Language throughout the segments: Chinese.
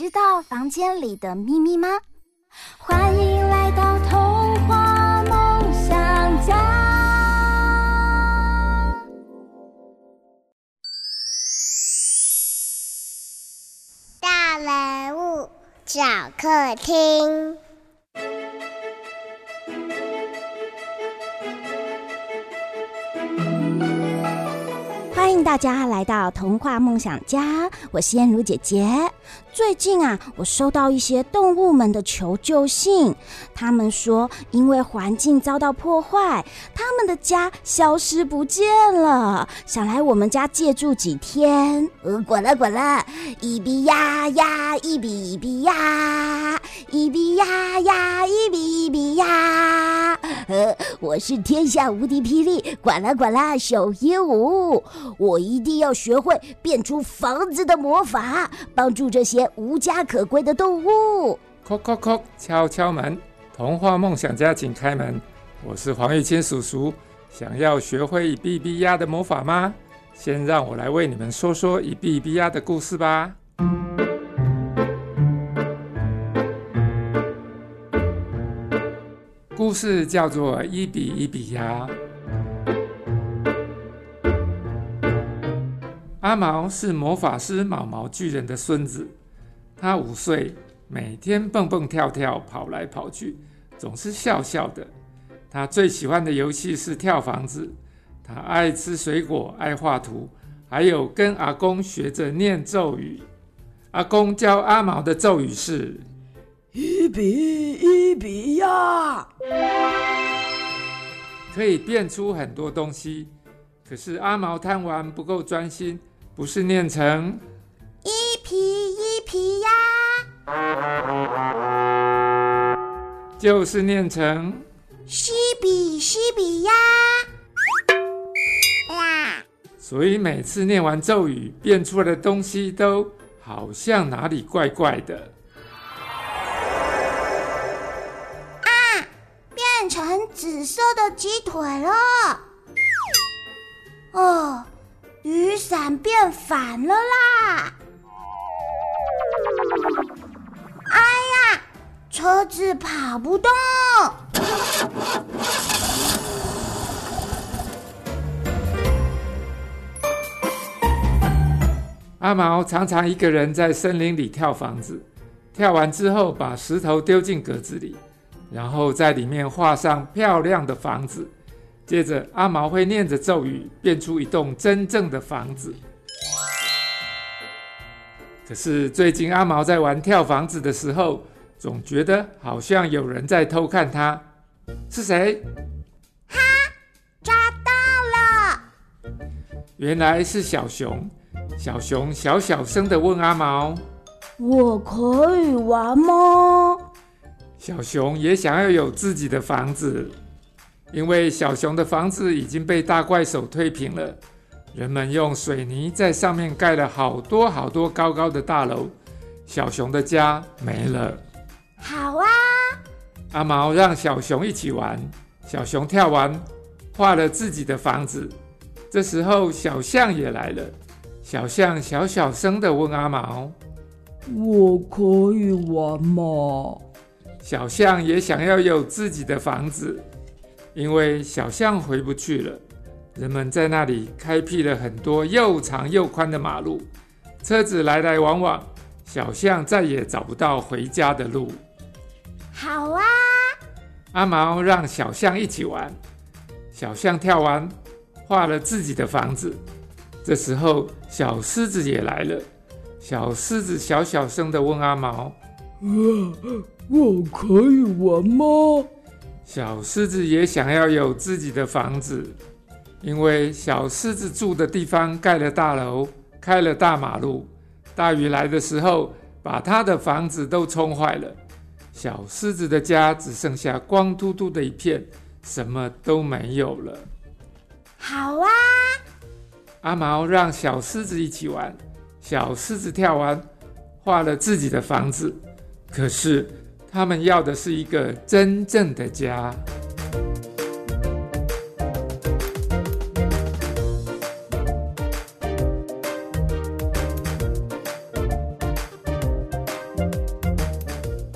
知道房间里的秘密吗？欢迎来到童话梦想家。大人物小客厅。欢迎大家来到童话梦想家，我是燕如姐姐。最近啊，我收到一些动物们的求救信，他们说因为环境遭到破坏，他们的家消失不见了，想来我们家借住几天。呃，滚了滚了，一比呀呀，一比一比呀，一比呀呀，一比一比呀。呃，我是天下无敌霹雳，滚了滚了，小鹦鹉。我一定要学会变出房子的魔法，帮助这些无家可归的动物。叩叩叩，敲敲门，童话梦想家，请开门。我是黄玉清叔叔，想要学会一比一比呀的魔法吗？先让我来为你们说说一比一比呀的故事吧。故事叫做一比一比呀。阿毛是魔法师毛毛巨人的孙子，他五岁，每天蹦蹦跳跳，跑来跑去，总是笑笑的。他最喜欢的游戏是跳房子，他爱吃水果，爱画图，还有跟阿公学着念咒语。阿公教阿毛的咒语是：一比一比呀，可以变出很多东西。可是阿毛贪玩，不够专心。不是念成一皮一皮呀，就是念成西比西比呀，啦。所以每次念完咒语，变出来的东西都好像哪里怪怪的。啊，变成紫色的鸡腿了。哦。雨伞变反了啦！哎呀，车子跑不动。阿毛常常一个人在森林里跳房子，跳完之后把石头丢进格子里，然后在里面画上漂亮的房子。接着，阿毛会念着咒语，变出一栋真正的房子。可是最近，阿毛在玩跳房子的时候，总觉得好像有人在偷看他。是谁？哈，抓到了！原来是小熊。小熊小小声的问阿毛：“我可以玩吗？”小熊也想要有自己的房子。因为小熊的房子已经被大怪手推平了，人们用水泥在上面盖了好多好多高高的大楼，小熊的家没了。好啊，阿毛让小熊一起玩，小熊跳完，画了自己的房子。这时候小象也来了，小象小小声的问阿毛：“我可以玩吗？”小象也想要有自己的房子。因为小象回不去了，人们在那里开辟了很多又长又宽的马路，车子来来往往，小象再也找不到回家的路。好啊，阿毛让小象一起玩，小象跳完，画了自己的房子。这时候，小狮子也来了，小狮子小小声的问阿毛：“呃，我可以玩吗？”小狮子也想要有自己的房子，因为小狮子住的地方盖了大楼，开了大马路，大雨来的时候，把他的房子都冲坏了。小狮子的家只剩下光秃秃的一片，什么都没有了。好啊，阿毛让小狮子一起玩，小狮子跳完，画了自己的房子。可是他们要的是一个真正的家。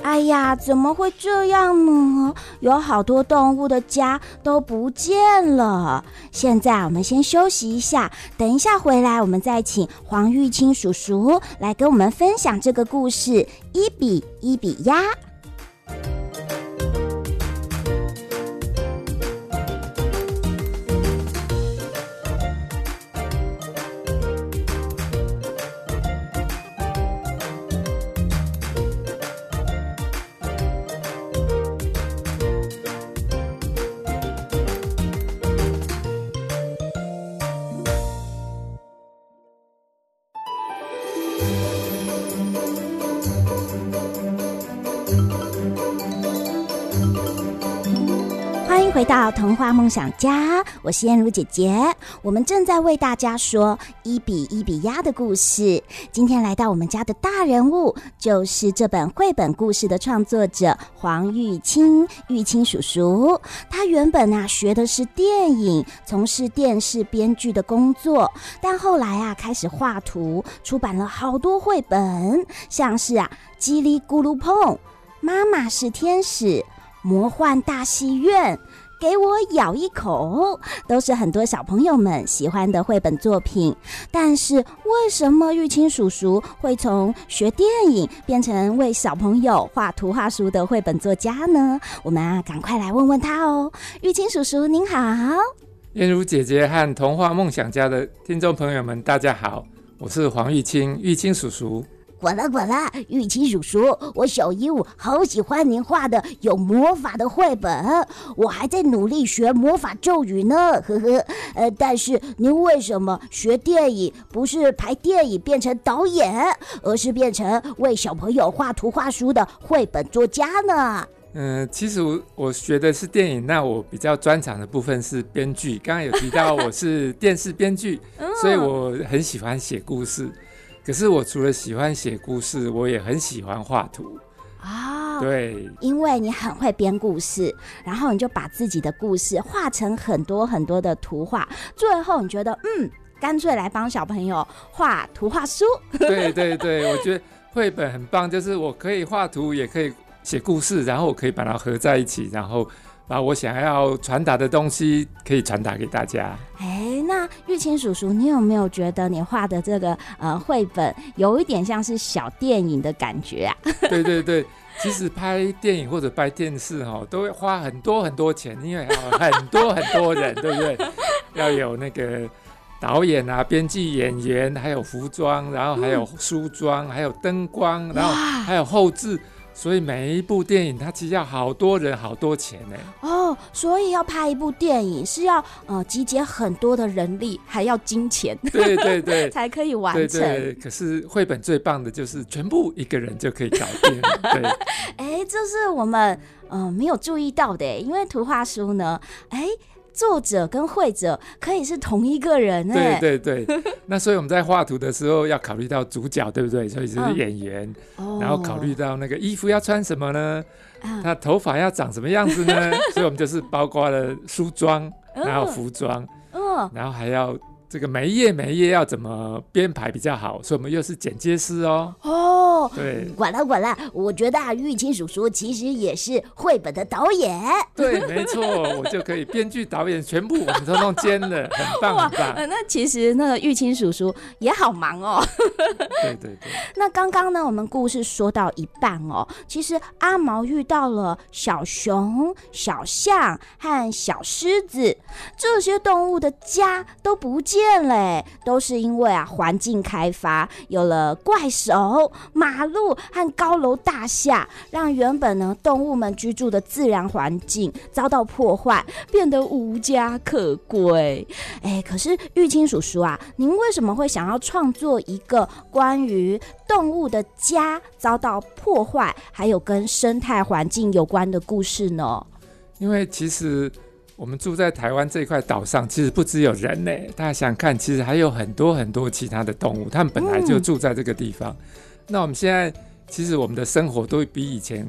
哎呀，怎么会这样呢？有好多动物的家都不见了。现在我们先休息一下，等一下回来，我们再请黄玉清叔叔来跟我们分享这个故事：一比一比鸭。到童话梦想家，我是燕如姐姐。我们正在为大家说一比一比鸭的故事。今天来到我们家的大人物，就是这本绘本故事的创作者黄玉清，玉清叔叔。他原本啊学的是电影，从事电视编剧的工作，但后来啊开始画图，出版了好多绘本，像是啊叽里咕噜碰、妈妈是天使、魔幻大戏院。给我咬一口，都是很多小朋友们喜欢的绘本作品。但是，为什么玉清叔叔会从学电影变成为小朋友画图画书的绘本作家呢？我们啊，赶快来问问他哦。玉清叔叔您好，燕如姐姐和童话梦想家的听众朋友们，大家好，我是黄玉清，玉清叔叔。滚啦滚啦，玉清叔叔，我小鹦鹉好喜欢您画的有魔法的绘本，我还在努力学魔法咒语呢，呵呵。呃，但是您为什么学电影不是拍电影变成导演，而是变成为小朋友画图画书的绘本作家呢？嗯、呃，其实我我学的是电影，那我比较专长的部分是编剧。刚刚有提到我是电视编剧，所以我很喜欢写故事。可是我除了喜欢写故事，我也很喜欢画图啊。哦、对，因为你很会编故事，然后你就把自己的故事画成很多很多的图画，最后你觉得嗯，干脆来帮小朋友画图画书。对对对，我觉得绘本很棒，就是我可以画图，也可以写故事，然后我可以把它合在一起，然后。把我想要传达的东西可以传达给大家。哎，那玉清叔叔，你有没有觉得你画的这个呃绘本有一点像是小电影的感觉啊？对对对，其实拍电影或者拍电视哈，都会花很多很多钱，因为很多很多人，对不对？要有那个导演啊、编剧、演员，还有服装，然后还有梳妆，嗯、还有灯光，然后还有后制。所以每一部电影，它其实要好多人、好多钱呢。哦，所以要拍一部电影是要呃集结很多的人力，还要金钱。对对对，才可以完成。对对。可是绘本最棒的就是全部一个人就可以搞定。对。哎，这是我们呃没有注意到的，因为图画书呢，哎。作者跟绘者可以是同一个人哎，对对对。那所以我们在画图的时候要考虑到主角，对不对？所以就是演员，嗯、然后考虑到那个衣服要穿什么呢？嗯、他头发要长什么样子呢？所以我们就是包括了梳妆，然后服装，嗯，然后还要。这个每一页每一页要怎么编排比较好？所以我们又是剪接师哦。哦，对，管了管了，我觉得啊，玉清叔叔其实也是绘本的导演。对，没错，我就可以编剧、导演全部我们都弄兼了，很棒很棒。那其实那个玉清叔叔也好忙哦。对对对。那刚刚呢，我们故事说到一半哦，其实阿毛遇到了小熊、小象和小狮子，这些动物的家都不见。了，都是因为啊，环境开发有了怪兽、蚂马路和高楼大厦，让原本呢动物们居住的自然环境遭到破坏，变得无家可归。哎，可是玉清叔叔啊，您为什么会想要创作一个关于动物的家遭到破坏，还有跟生态环境有关的故事呢？因为其实我们住在台湾这块岛上，其实不只有人呢。大家想看，其实还有很多很多其他的动物，它们本来就住在这个地方。嗯、那我们现在其实我们的生活都比以前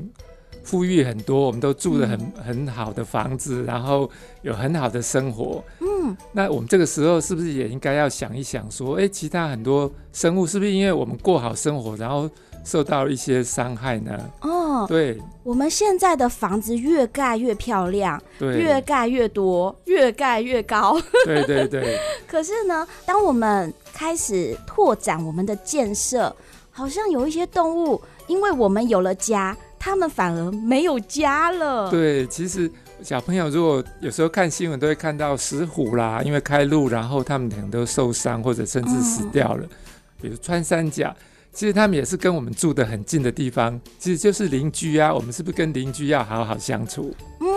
富裕很多，我们都住的很、嗯、很好的房子，然后有很好的生活。嗯，那我们这个时候是不是也应该要想一想，说，哎，其他很多生物是不是因为我们过好生活，然后受到一些伤害呢？哦，对，我们现在的房子越盖越漂亮，对，越盖越多，越盖越高。对对对。可是呢，当我们开始拓展我们的建设，好像有一些动物，因为我们有了家，他们反而没有家了。对，其实小朋友如果有时候看新闻，都会看到石虎啦，因为开路，然后他们可能都受伤，或者甚至死掉了。嗯、比如穿山甲。其实他们也是跟我们住的很近的地方，其实就是邻居啊。我们是不是跟邻居要好好相处？嗯，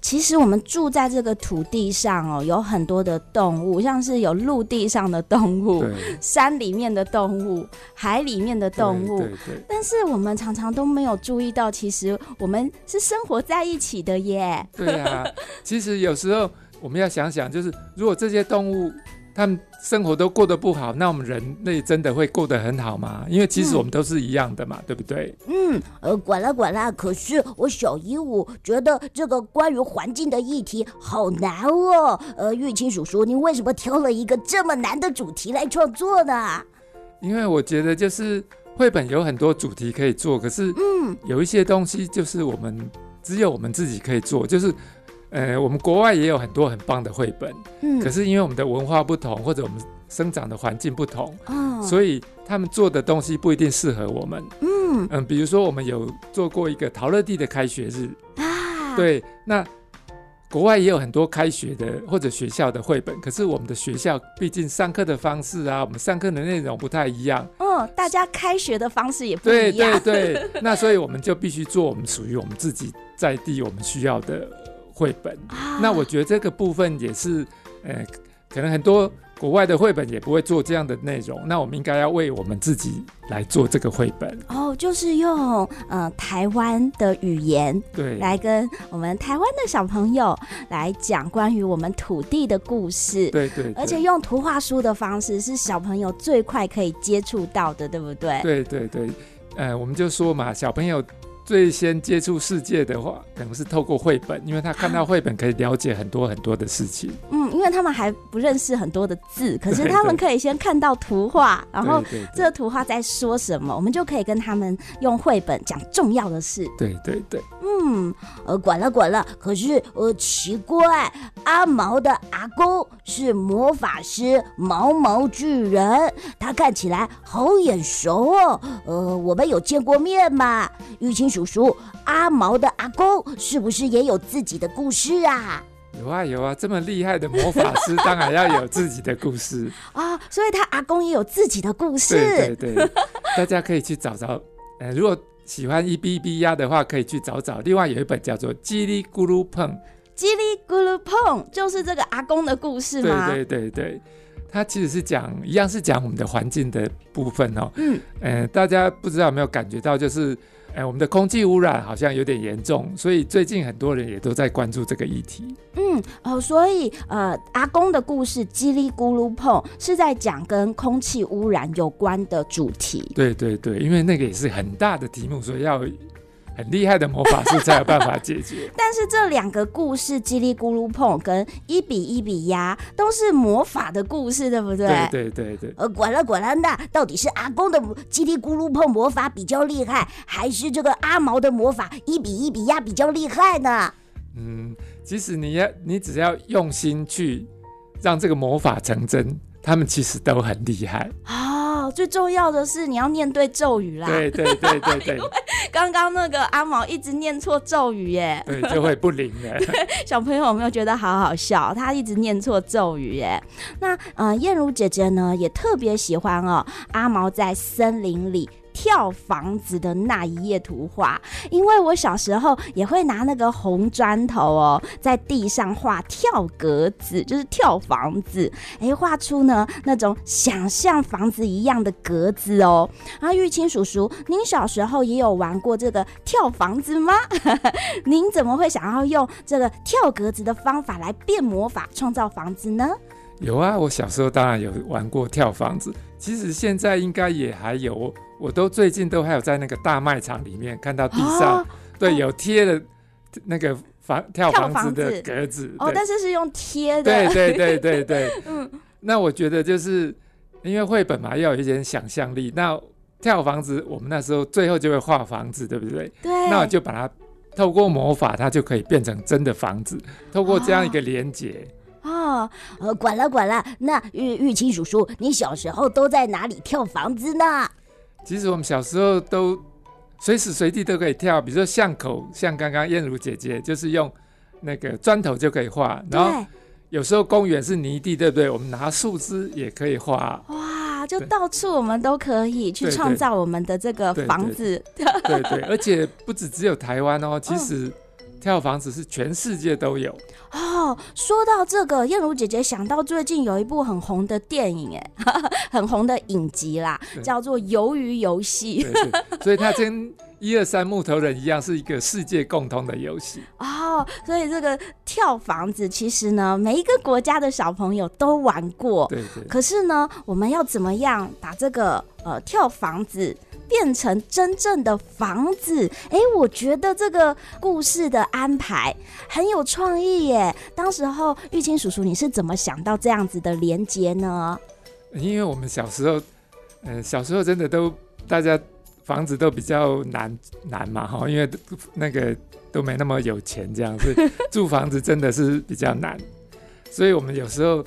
其实我们住在这个土地上哦，有很多的动物，像是有陆地上的动物，山里面的动物，海里面的动物。但是我们常常都没有注意到，其实我们是生活在一起的耶。对啊，其实有时候我们要想想，就是如果这些动物，他们生活都过得不好，那我们人类真的会过得很好吗？因为其实我们都是一样的嘛，嗯、对不对？嗯，呃，管了管了。可是我小鹦鹉觉得这个关于环境的议题好难哦。呃，玉清叔叔，您为什么挑了一个这么难的主题来创作呢？因为我觉得就是绘本有很多主题可以做，可是嗯，有一些东西就是我们只有我们自己可以做，就是。呃，我们国外也有很多很棒的绘本，嗯，可是因为我们的文化不同，或者我们生长的环境不同，哦，所以他们做的东西不一定适合我们，嗯。嗯，比如说我们有做过一个陶乐蒂的开学日。啊，对，那国外也有很多开学的或者学校的绘本，可是我们的学校毕竟上课的方式啊，我们上课的内容不太一样，哦，大家开学的方式也不一样，对对对，那所以我们就必须做我们属于我们自己在地我们需要的。绘本，那我觉得这个部分也是，呃，可能很多国外的绘本也不会做这样的内容。那我们应该要为我们自己来做这个绘本哦，就是用呃台湾的语言对来跟我们台湾的小朋友来讲关于我们土地的故事，对，对对，而且用图画书的方式是小朋友最快可以接触到的，对不对？对对对，呃，我们就说嘛，小朋友。最先接触世界的话，可能是透过绘本，因为他看到绘本可以了解很多很多的事情。嗯，因为他们还不认识很多的字，可是他们可以先看到图画，然后这个图画在说什么，我们就可以跟他们用绘本讲重要的事。对对对。嗯，呃，管了管了，可是呃，奇怪，阿毛的阿公是魔法师毛毛巨人，他看起来好眼熟哦。呃，我们有见过面吗？玉清叔叔，阿毛的阿公是不是也有自己的故事啊？有啊有啊，这么厉害的魔法师，当然要有自己的故事 啊。所以他阿公也有自己的故事。对对对，大家可以去找找。呃，如果喜欢一比一比呀的话，可以去找找。另外有一本叫做《叽里咕噜碰》，叽里咕噜碰就是这个阿公的故事吗？对对对对，它其实是讲一样是讲我们的环境的部分哦。嗯，呃，大家不知道有没有感觉到，就是。哎，我们的空气污染好像有点严重，所以最近很多人也都在关注这个议题。嗯，哦，所以呃，阿公的故事《叽里咕噜碰》是在讲跟空气污染有关的主题。对对对，因为那个也是很大的题目，所以要。很厉害的魔法师才有办法解决。但是这两个故事，叽里咕噜碰跟一比一比压，都是魔法的故事，对不对？对对对对。呃，管了管了，那到底是阿公的叽里咕噜碰魔法比较厉害，还是这个阿毛的魔法一比一比压比较厉害呢？嗯，其实你要你只要用心去让这个魔法成真，他们其实都很厉害。最重要的是你要念对咒语啦！对对对对对。刚刚那个阿毛一直念错咒语耶，对，就会不灵哎。小朋友有没有觉得好好笑？他一直念错咒语耶。那呃，燕如姐姐呢也特别喜欢哦，阿毛在森林里跳房子的那一页图画，因为我小时候也会拿那个红砖头哦，在地上画跳格子，就是跳房子，哎，画出呢那种想象房子一样的格子哦。啊，玉清叔叔，您小时候也有玩过这个跳房子吗？您怎么会想要用这个跳格子的方法来变魔法创造房子呢？有啊，我小时候当然有玩过跳房子。其实现在应该也还有，我都最近都还有在那个大卖场里面看到地上，哦、对，有贴的那个房跳房子的格子。哦，但是是用贴的。对对对对对。嗯。那我觉得就是因为绘本嘛，要有一点想象力。那跳房子，我们那时候最后就会画房子，对不对？对。那我就把它透过魔法，它就可以变成真的房子。透过这样一个连结。哦哦，呃，管了管了，那玉玉清叔叔，你小时候都在哪里跳房子呢？其实我们小时候都随时随地都可以跳，比如说巷口，像刚刚燕如姐姐就是用那个砖头就可以画，然后有时候公园是泥地，对不对？我们拿树枝也可以画。哇，就到处我们都可以去创造我们的这个房子。对 对，对，对对，而且不止只有台湾哦，其实。哦跳房子是全世界都有哦。说到这个，燕如姐姐想到最近有一部很红的电影，哎，很红的影集啦，叫做《鱿鱼游戏》。所以它跟一二三木头人一样，是一个世界共通的游戏哦。所以这个跳房子，其实呢，每一个国家的小朋友都玩过。对对。可是呢，我们要怎么样把这个呃跳房子变成真正的房子，哎，我觉得这个故事的安排很有创意耶。当时候玉清叔叔，你是怎么想到这样子的连接呢？因为我们小时候，呃，小时候真的都大家房子都比较难难嘛，哈，因为那个都没那么有钱，这样子 住房子真的是比较难，所以我们有时候。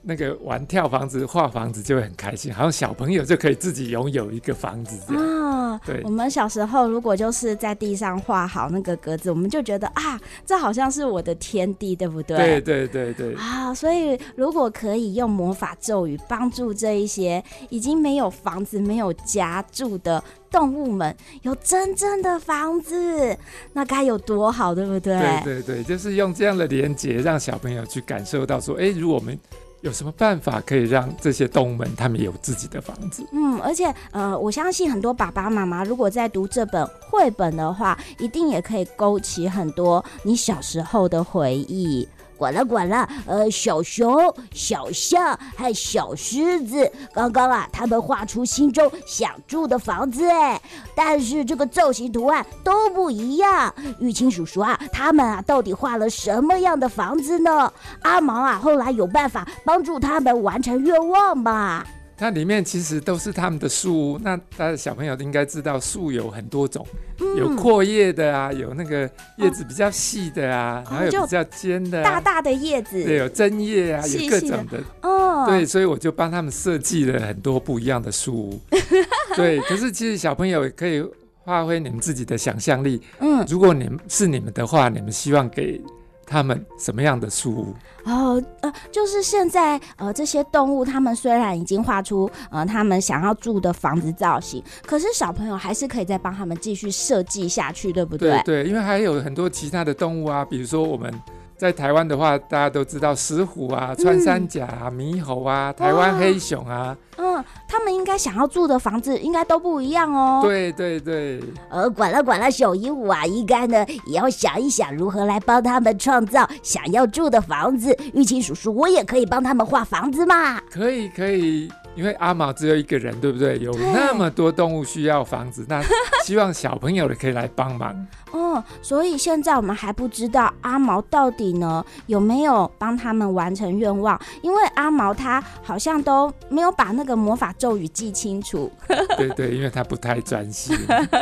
那个玩跳房子、画房子就会很开心，好像小朋友就可以自己拥有一个房子这样。哦，对，我们小时候如果就是在地上画好那个格子，我们就觉得啊，这好像是我的天地，对不对？对对对对。啊，所以如果可以用魔法咒语帮助这一些已经没有房子、没有家住的动物们有真正的房子，那该有多好，对不对？对对对，就是用这样的连接，让小朋友去感受到说，哎，如果我们。有什么办法可以让这些动物们他们有自己的房子？嗯，而且呃，我相信很多爸爸妈妈如果在读这本绘本的话，一定也可以勾起很多你小时候的回忆。管了管了，呃，小熊、小象和小狮子，刚刚啊，他们画出心中想住的房子，哎，但是这个造型图案都不一样。玉清叔叔啊，他们啊，到底画了什么样的房子呢？阿毛啊，后来有办法帮助他们完成愿望吗？它里面其实都是他们的树屋，那大家小朋友应该知道树有很多种，嗯、有阔叶的啊，有那个叶子比较细的啊，哦、然后有比较尖的、啊，大大的叶子，对，有针叶啊，细细有各种的，哦，对，所以我就帮他们设计了很多不一样的树屋，对，可是其实小朋友也可以发挥你们自己的想象力，嗯，如果你们是你们的话，你们希望给。他们什么样的树屋？哦，呃，就是现在，呃，这些动物，他们虽然已经画出，呃，他们想要住的房子造型，可是小朋友还是可以再帮他们继续设计下去，对不对？对对，因为还有很多其他的动物啊，比如说我们。在台湾的话，大家都知道石虎啊、穿山甲啊、猕、嗯、猴啊、台湾黑熊啊。嗯，他们应该想要住的房子应该都不一样哦。对对对。呃，管了管了，小鹦鹉啊，应该呢也要想一想如何来帮他们创造想要住的房子。玉清叔叔，我也可以帮他们画房子嘛？可以可以。因为阿毛只有一个人，对不对？有那么多动物需要房子，那希望小朋友的可以来帮忙。哦，所以现在我们还不知道阿毛到底呢有没有帮他们完成愿望，因为阿毛他好像都没有把那个魔法咒语记清楚。对对，因为他不太专心。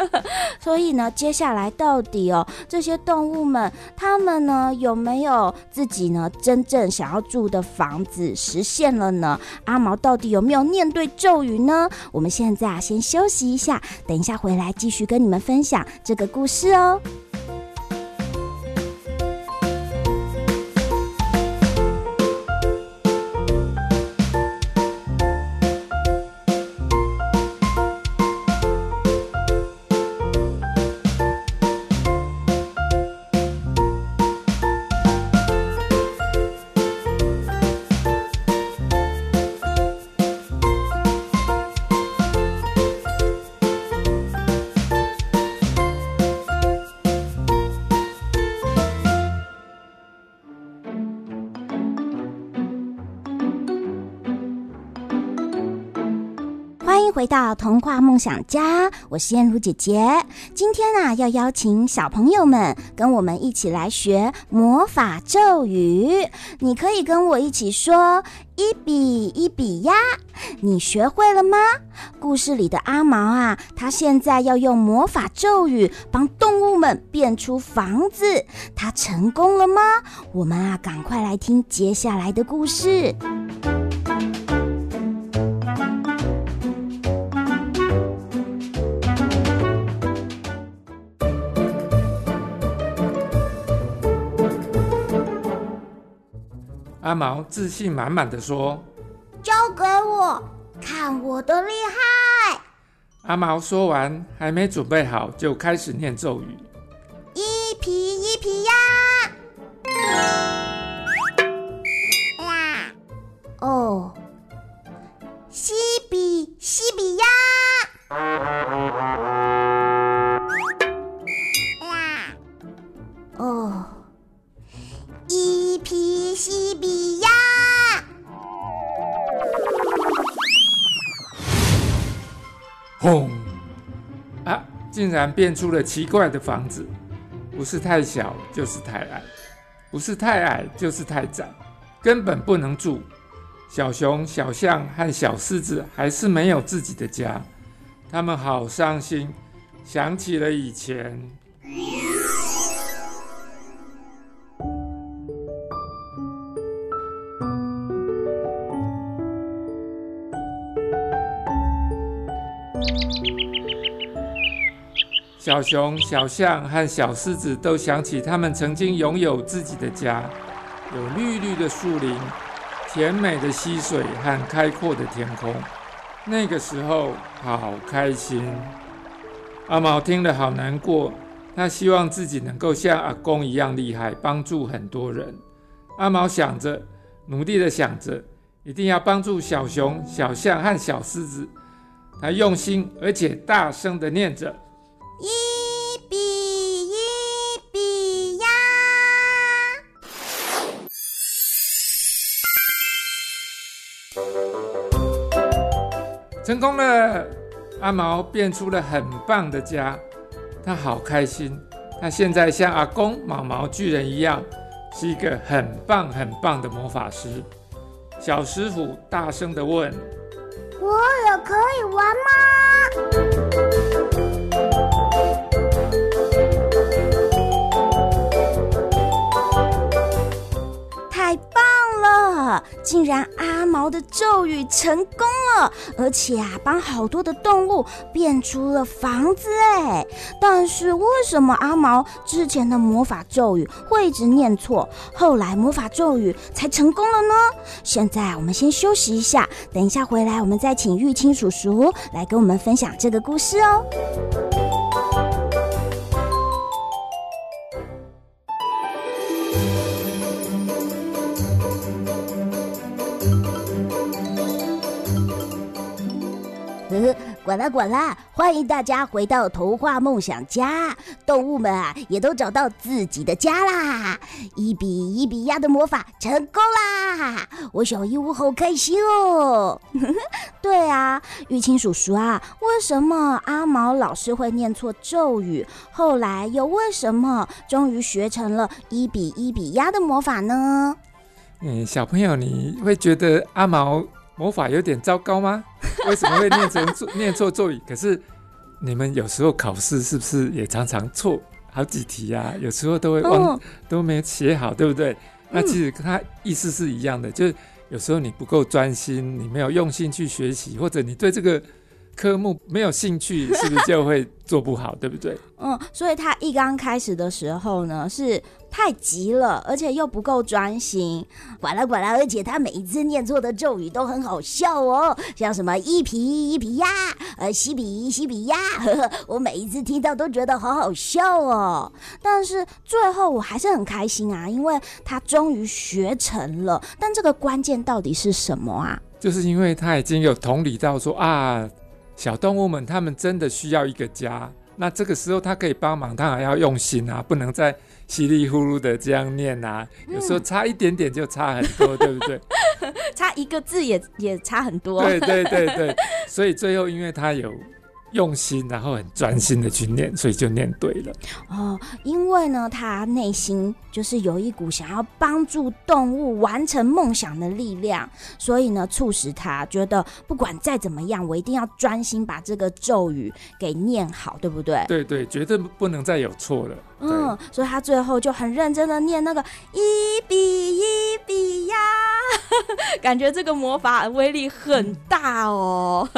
所以呢，接下来到底哦，这些动物们他们呢有没有自己呢真正想要住的房子实现了呢？阿毛到底有没有？念对咒语呢？我们现在啊，先休息一下，等一下回来继续跟你们分享这个故事哦。到童话梦想家，我是燕如姐姐。今天啊，要邀请小朋友们跟我们一起来学魔法咒语。你可以跟我一起说“一比一比呀”，你学会了吗？故事里的阿毛啊，他现在要用魔法咒语帮动物们变出房子，他成功了吗？我们啊，赶快来听接下来的故事。阿毛自信满满的说：“交给我，看我的厉害！”阿毛说完，还没准备好，就开始念咒语：“一皮一皮呀，呀，哦，西比西比呀，呀，西比呀！轰！啊，竟然变出了奇怪的房子，不是太小就是太矮，不是太矮就是太窄，根本不能住。小熊、小象和小狮子还是没有自己的家，他们好伤心，想起了以前。小熊、小象和小狮子都想起他们曾经拥有自己的家，有绿绿的树林、甜美的溪水和开阔的天空。那个时候好开心。阿毛听了好难过，他希望自己能够像阿公一样厉害，帮助很多人。阿毛想着，努力的想着，一定要帮助小熊、小象和小狮子。他用心而且大声的念着。成功了，阿毛变出了很棒的家，他好开心。他现在像阿公毛毛巨人一样，是一个很棒很棒的魔法师。小师傅大声的问：“我也可以玩吗？”竟然阿毛的咒语成功了，而且啊，帮好多的动物变出了房子哎！但是为什么阿毛之前的魔法咒语会一直念错，后来魔法咒语才成功了呢？现在我们先休息一下，等一下回来我们再请玉清叔叔来跟我们分享这个故事哦。管啦管啦！欢迎大家回到童话梦想家。动物们啊，也都找到自己的家啦！一比一比呀的魔法成功啦！我小鹦鹉好开心哦。对啊，玉清叔叔啊，为什么阿毛老是会念错咒语？后来又为什么终于学成了一比一比呀的魔法呢？嗯，小朋友，你会觉得阿毛魔法有点糟糕吗？为什么会念成 念错咒语？可是你们有时候考试是不是也常常错好几题啊？有时候都会忘，哦、都没写好，对不对？那其实跟他意思是一样的，就是有时候你不够专心，你没有用心去学习，或者你对这个科目没有兴趣，是不是就会做不好，对不对？嗯，所以他一刚开始的时候呢是。太急了，而且又不够专心，管啦管啦！而且他每一次念错的咒语都很好笑哦，像什么一皮一皮呀，呃，西比西比呀，呵呵，我每一次听到都觉得好好笑哦。但是最后我还是很开心啊，因为他终于学成了。但这个关键到底是什么啊？就是因为他已经有同理到说啊，小动物们他们真的需要一个家。那这个时候他可以帮忙，他还要用心啊，不能再稀里糊涂的这样念啊。有时候差一点点就差很多，对不对？差一个字也也差很多。对对对对，所以最后因为他有。用心，然后很专心的去念，所以就念对了。哦，因为呢，他内心就是有一股想要帮助动物完成梦想的力量，所以呢，促使他觉得不管再怎么样，我一定要专心把这个咒语给念好，对不对？对对，绝对不能再有错了。嗯，所以他最后就很认真的念那个一比一比呀，感觉这个魔法威力很大哦。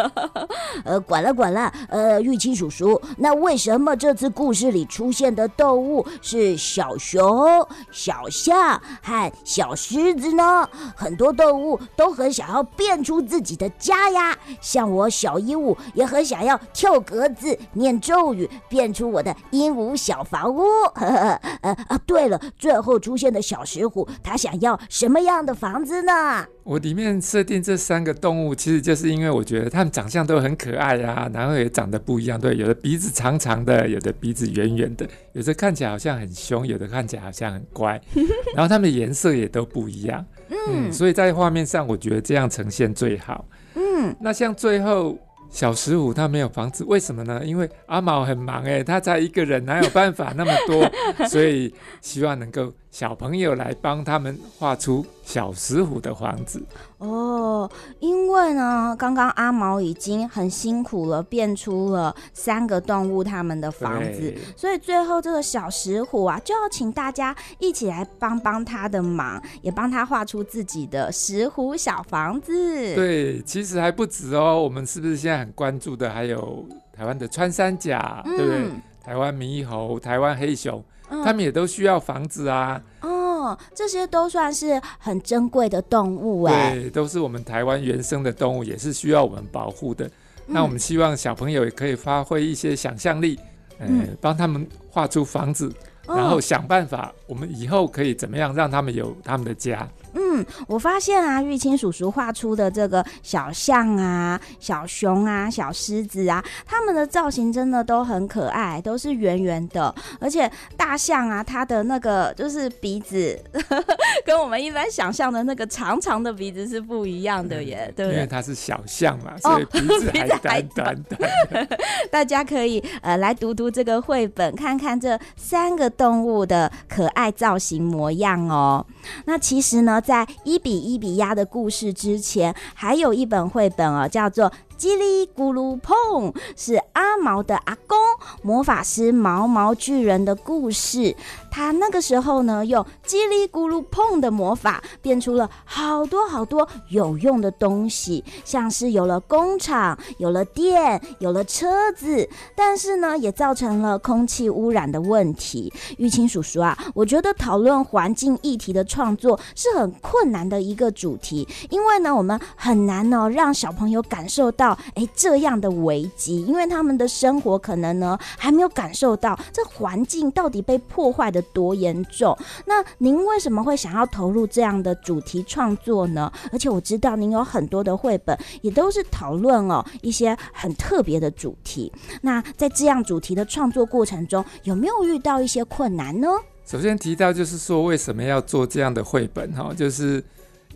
呃，管了管了，呃，玉清叔叔，那为什么这次故事里出现的动物是小熊、小象和小狮子呢？很多动物都很想要变出自己的家呀，像我小鹦鹉也很想要跳格子、念咒语，变出我的鹦鹉小房屋。呃啊，对了，最后出现的小石虎，他想要什么样的房子呢？我里面设定这三个动物，其实就是因为我觉得它们长相都很可爱呀，然后也长得不一样。对，有的鼻子长长的，有的鼻子圆圆的，有的看起来好像很凶，有的看起来好像很乖。然后它们的颜色也都不一样。嗯，所以在画面上，我觉得这样呈现最好。嗯，那像最后。小十五他没有房子，为什么呢？因为阿毛很忙哎，他才一个人，哪有办法那么多？所以希望能够小朋友来帮他们画出小石虎的房子。哦，因为呢，刚刚阿毛已经很辛苦了，变出了三个动物他们的房子，所以最后这个小石虎啊，就要请大家一起来帮帮他的忙，也帮他画出自己的石虎小房子。对，其实还不止哦，我们是不是现在很关注的还有台湾的穿山甲，嗯、对不对？台湾猕猴、台湾黑熊，嗯、他们也都需要房子啊。哦，这些都算是很珍贵的动物哎，对，都是我们台湾原生的动物，也是需要我们保护的。嗯、那我们希望小朋友也可以发挥一些想象力，嗯、呃，帮他们画出房子，哦、然后想办法，我们以后可以怎么样让他们有他们的家。嗯，我发现啊，玉清叔叔画出的这个小象啊、小熊啊、小狮子啊，它们的造型真的都很可爱，都是圆圆的。而且大象啊，它的那个就是鼻子，呵 呵跟我们一般想象的那个长长的鼻子是不一样的耶，嗯、对不对？因为它是小象嘛，所以鼻子还短短 的。大家可以呃来读读这个绘本，看看这三个动物的可爱造型模样哦。那其实呢，在一比一比压的故事之前，还有一本绘本哦，叫做。叽里咕噜碰，是阿毛的阿公魔法师毛毛巨人的故事。他那个时候呢，用叽里咕噜碰的魔法，变出了好多好多有用的东西，像是有了工厂，有了电，有了车子。但是呢，也造成了空气污染的问题。玉清叔叔啊，我觉得讨论环境议题的创作是很困难的一个主题，因为呢，我们很难呢让小朋友感受到。哎，这样的危机，因为他们的生活可能呢还没有感受到这环境到底被破坏得多严重。那您为什么会想要投入这样的主题创作呢？而且我知道您有很多的绘本也都是讨论哦一些很特别的主题。那在这样主题的创作过程中，有没有遇到一些困难呢？首先提到就是说，为什么要做这样的绘本？哈，就是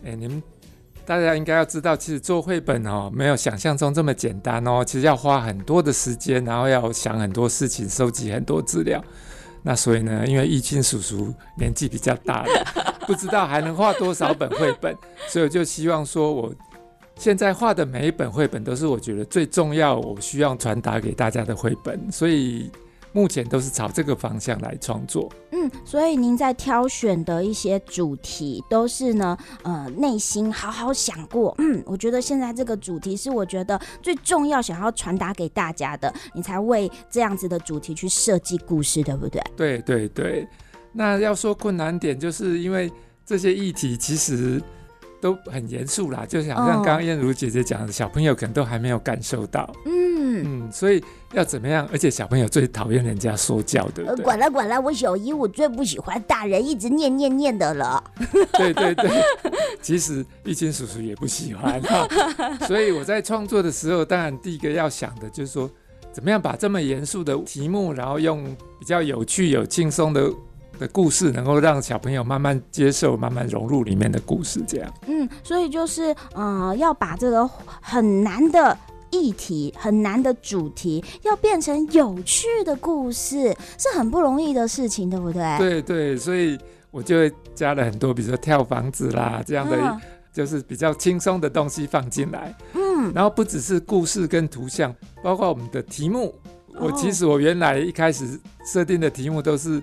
哎，你们。大家应该要知道，其实做绘本哦，没有想象中这么简单哦。其实要花很多的时间，然后要想很多事情，收集很多资料。那所以呢，因为易清叔叔年纪比较大了，不知道还能画多少本绘本，所以我就希望说，我现在画的每一本绘本都是我觉得最重要，我需要传达给大家的绘本，所以。目前都是朝这个方向来创作。嗯，所以您在挑选的一些主题都是呢，呃，内心好好想过。嗯，我觉得现在这个主题是我觉得最重要，想要传达给大家的，你才为这样子的主题去设计故事，对不对？对对对。那要说困难点，就是因为这些议题其实都很严肃啦，就像像刚刚燕如姐姐讲的，小朋友可能都还没有感受到。嗯。嗯，所以要怎么样？而且小朋友最讨厌人家说教的。呃，管了管了，我小姨我最不喜欢大人一直念念念的了。对对对，其实玉清叔叔也不喜欢哈。所以我在创作的时候，当然第一个要想的就是说，怎么样把这么严肃的题目，然后用比较有趣、有轻松的的故事能够让小朋友慢慢接受、慢慢融入里面的故事，这样。嗯，所以就是呃，要把这个很难的议题、很难的主题，要变成有趣的故事，是很不容易的事情，对不对？对对，所以我就会加了很多，比如说跳房子啦这样的。嗯就是比较轻松的东西放进来，嗯，然后不只是故事跟图像，包括我们的题目。哦、我其实我原来一开始设定的题目都是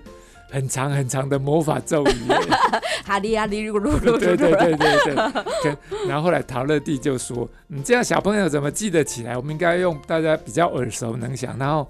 很长很长的魔法咒语，哈利哈利噜噜噜，对对对对对。然后后来陶乐蒂就说：“你这样小朋友怎么记得起来？我们应该用大家比较耳熟能详。”然后。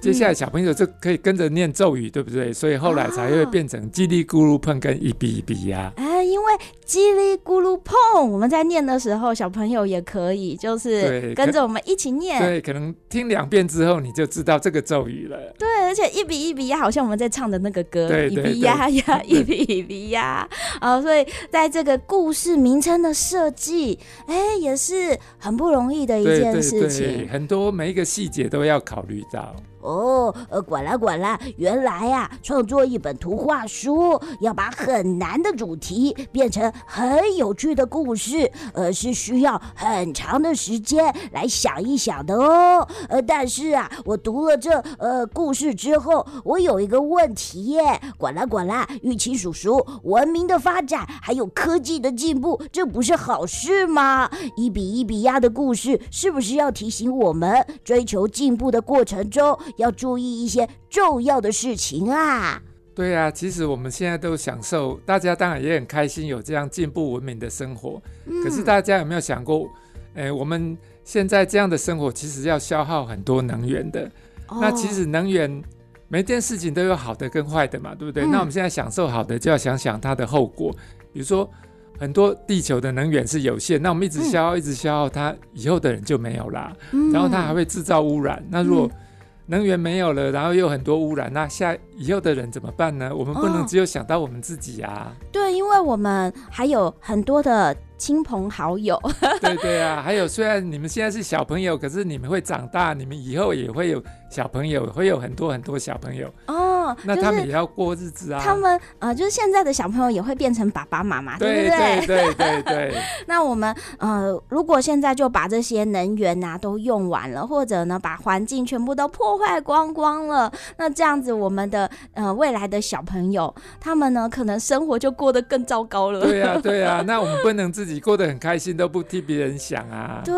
接下来小朋友就可以跟着念咒语，对不对？所以后来才会变成叽里咕噜碰跟一比一比呀。哎，因为叽里咕噜碰，我们在念的时候，小朋友也可以就是跟着我们一起念。对，可能听两遍之后，你就知道这个咒语了。对，而且一比一比呀，好像我们在唱的那个歌，对，一比呀呀，一比一比呀。啊，所以在这个故事名称的设计，哎，也是很不容易的一件事情。对对对，很多每一个细节都要考虑到。哦，呃，管啦管啦，原来呀，创作一本图画书，要把很难的主题变成很有趣的故事，呃，是需要很长的时间来想一想的哦。呃，但是啊，我读了这呃故事之后，我有一个问题耶，管啦管啦，玉清叔叔，文明的发展还有科技的进步，这不是好事吗？一比一比亚的故事，是不是要提醒我们追求进步的过程中，要注意一些重要的事情啊！对啊，其实我们现在都享受，大家当然也很开心，有这样进步文明的生活。嗯。可是大家有没有想过，诶，我们现在这样的生活其实要消耗很多能源的。哦。那其实能源每件事情都有好的跟坏的嘛，对不对？嗯。那我们现在享受好的，就要想想它的后果。比如说，很多地球的能源是有限，那我们一直消耗，嗯。一直消耗它，以后的人就没有啦。嗯。然后它还会制造污染。那如果，嗯能源没有了，然后又很多污染，那下以后的人怎么办呢？我们不能只有想到我们自己啊。哦、对，因为我们还有很多的。亲朋好友，对对啊，还有虽然你们现在是小朋友，可是你们会长大，你们以后也会有小朋友，会有很多很多小朋友哦。那他们也要过日子啊。他们呃，就是现在的小朋友也会变成爸爸妈妈，对不对？对对对对。那我们呃，如果现在就把这些能源啊都用完了，或者呢把环境全部都破坏光光了，那这样子我们的呃未来的小朋友，他们呢可能生活就过得更糟糕了。对呀对呀，那我们不能自己。自己过得很开心，都不替别人想啊。对，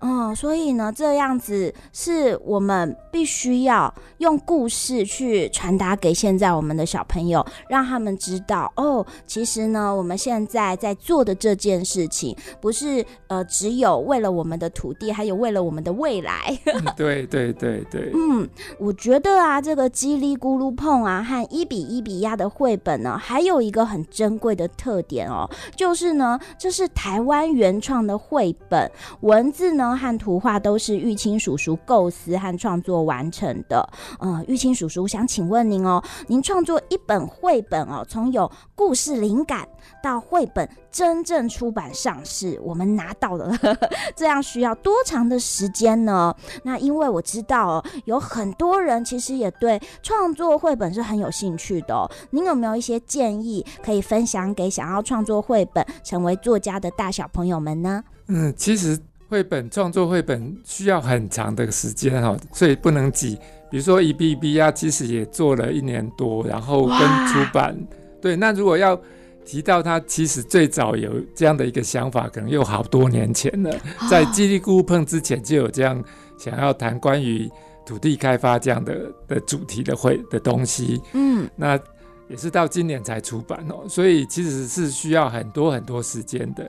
嗯，所以呢，这样子是我们必须要用故事去传达给现在我们的小朋友，让他们知道哦，其实呢，我们现在在做的这件事情，不是呃，只有为了我们的土地，还有为了我们的未来。嗯、对对对对，嗯，我觉得啊，这个叽里咕噜碰啊和一比一比亚的绘本呢，还有一个很珍贵的特点哦，就是呢。这是台湾原创的绘本，文字呢和图画都是玉清叔叔构思和创作完成的。呃，玉清叔叔想请问您哦，您创作一本绘本哦，从有故事灵感到绘本真正出版上市，我们拿到了呵呵，这样需要多长的时间呢？那因为我知道哦，有很多人其实也对创作绘本是很有兴趣的哦。您有没有一些建议可以分享给想要创作绘本成为作家的大小朋友们呢？嗯，其实绘本创作绘本需要很长的时间哈，所以不能挤。比如说一比一比呀，其实也做了一年多，然后跟出版。对，那如果要提到他，其实最早有这样的一个想法，可能又好多年前了，在叽里咕噜碰之前就有这样想要谈关于土地开发这样的的主题的会的东西。嗯，那。也是到今年才出版哦，所以其实是需要很多很多时间的。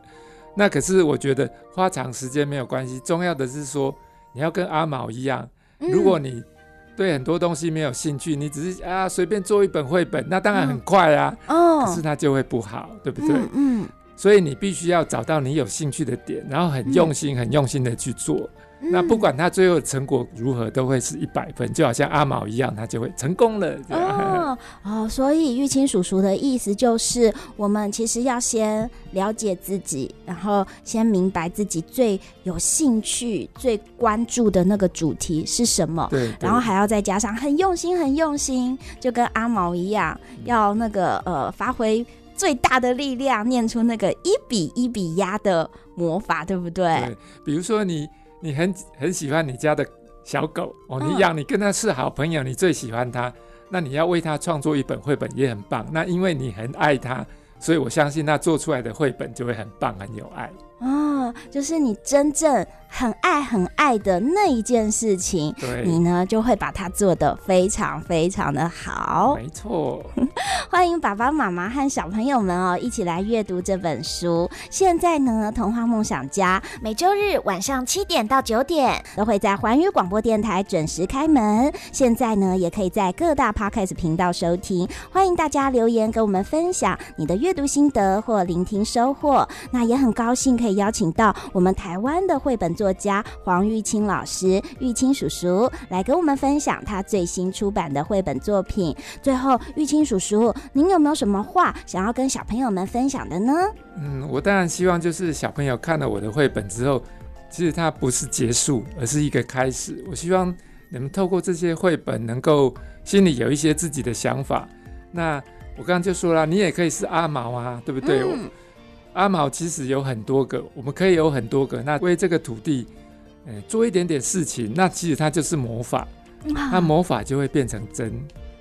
那可是我觉得花长时间没有关系，重要的是说你要跟阿毛一样，如果你对很多东西没有兴趣，你只是啊随便做一本绘本，那当然很快啊，可是它就会不好，对不对？嗯，所以你必须要找到你有兴趣的点，然后很用心、很用心的去做。那不管他最后成果如何，都会是一百分，就好像阿毛一样，他就会成功了。哦哦，所以玉清叔叔的意思就是，我们其实要先了解自己，然后先明白自己最有兴趣、最关注的那个主题是什么。对，对，然后还要再加上很用心、很用心，就跟阿毛一样，要那个呃发挥最大的力量，念出那个一比一比压的魔法，对不对？对，比如说你。你很很喜欢你家的小狗哦，你养你跟它是好朋友，你最喜欢它，那你要为它创作一本绘本也很棒。那因为你很爱它，所以我相信它做出来的绘本就会很棒，很有爱。哦，就是你真正很爱很爱的那一件事情，对，你呢就会把它做得非常非常的好。没错，欢迎爸爸妈妈和小朋友们哦一起来阅读这本书。现在呢，童话梦想家每周日晚上七点到九点都会在环宇广播电台准时开门。现在呢，也可以在各大 Podcast 频道收听。欢迎大家留言跟我们分享你的阅读心得或聆听收获。那也很高兴。可以邀请到我们台湾的绘本作家黄玉清老师、玉清叔叔来跟我们分享他最新出版的绘本作品。最后，玉清叔叔，您有没有什么话想要跟小朋友们分享的呢？嗯，我当然希望就是小朋友看了我的绘本之后，其实它不是结束，而是一个开始。我希望你们透过这些绘本，能够心里有一些自己的想法。那我刚刚就说了，你也可以是阿毛啊，对不对？嗯阿毛其实有很多个，我们可以有很多个。那为这个土地，欸，做一点点事情，那其实它就是魔法，那魔法就会变成真。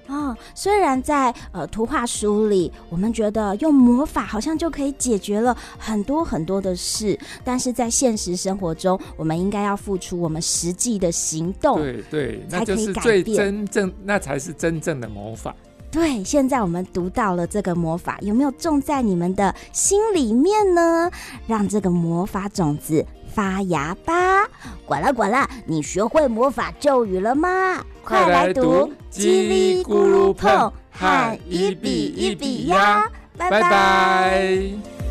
哦，虽然在呃图画书里，我们觉得用魔法好像就可以解决了很多很多的事，但是在现实生活中，我们应该要付出我们实际的行动。对对，那就是最真正，那才是真正的魔法。对，现在我们读到了这个魔法，有没有种在你们的心里面呢？让这个魔法种子发芽吧！管啦管啦，你学会魔法咒语了吗？快来读叽里咕噜碰和一笔一笔呀！拜拜。